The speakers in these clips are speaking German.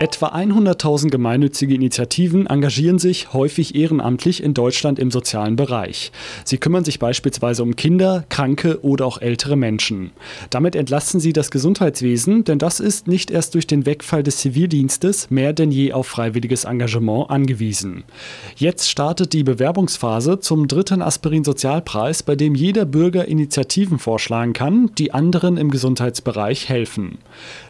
Etwa 100.000 gemeinnützige Initiativen engagieren sich häufig ehrenamtlich in Deutschland im sozialen Bereich. Sie kümmern sich beispielsweise um Kinder, Kranke oder auch ältere Menschen. Damit entlasten sie das Gesundheitswesen, denn das ist nicht erst durch den Wegfall des Zivildienstes mehr denn je auf freiwilliges Engagement angewiesen. Jetzt startet die Bewerbungsphase zum dritten Aspirin-Sozialpreis, bei dem jeder Bürger Initiativen vorschlagen kann, die anderen im Gesundheitsbereich helfen.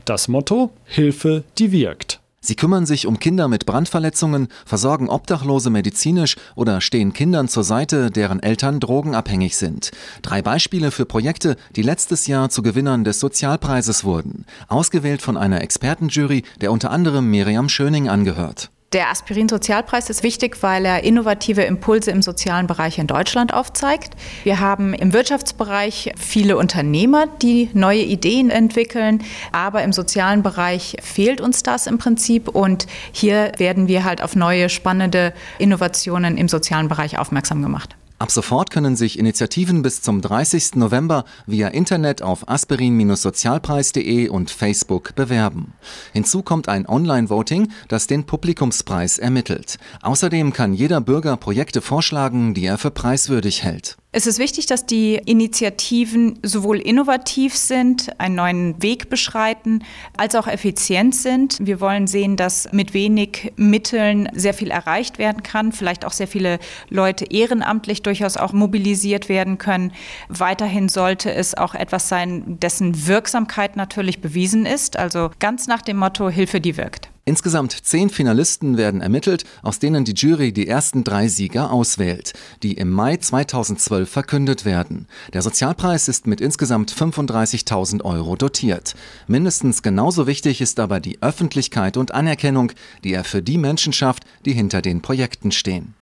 Das Motto Hilfe, die wirkt. Sie kümmern sich um Kinder mit Brandverletzungen, versorgen Obdachlose medizinisch oder stehen Kindern zur Seite, deren Eltern drogenabhängig sind. Drei Beispiele für Projekte, die letztes Jahr zu Gewinnern des Sozialpreises wurden. Ausgewählt von einer Expertenjury, der unter anderem Miriam Schöning angehört. Der Aspirin-Sozialpreis ist wichtig, weil er innovative Impulse im sozialen Bereich in Deutschland aufzeigt. Wir haben im Wirtschaftsbereich viele Unternehmer, die neue Ideen entwickeln, aber im sozialen Bereich fehlt uns das im Prinzip und hier werden wir halt auf neue spannende Innovationen im sozialen Bereich aufmerksam gemacht. Ab sofort können sich Initiativen bis zum 30. November via Internet auf aspirin-sozialpreis.de und Facebook bewerben. Hinzu kommt ein Online-Voting, das den Publikumspreis ermittelt. Außerdem kann jeder Bürger Projekte vorschlagen, die er für preiswürdig hält. Es ist wichtig, dass die Initiativen sowohl innovativ sind, einen neuen Weg beschreiten, als auch effizient sind. Wir wollen sehen, dass mit wenig Mitteln sehr viel erreicht werden kann, vielleicht auch sehr viele Leute ehrenamtlich durchaus auch mobilisiert werden können. Weiterhin sollte es auch etwas sein, dessen Wirksamkeit natürlich bewiesen ist, also ganz nach dem Motto Hilfe, die wirkt. Insgesamt zehn Finalisten werden ermittelt, aus denen die Jury die ersten drei Sieger auswählt, die im Mai 2012 verkündet werden. Der Sozialpreis ist mit insgesamt 35.000 Euro dotiert. Mindestens genauso wichtig ist aber die Öffentlichkeit und Anerkennung, die er für die Menschen schafft, die hinter den Projekten stehen.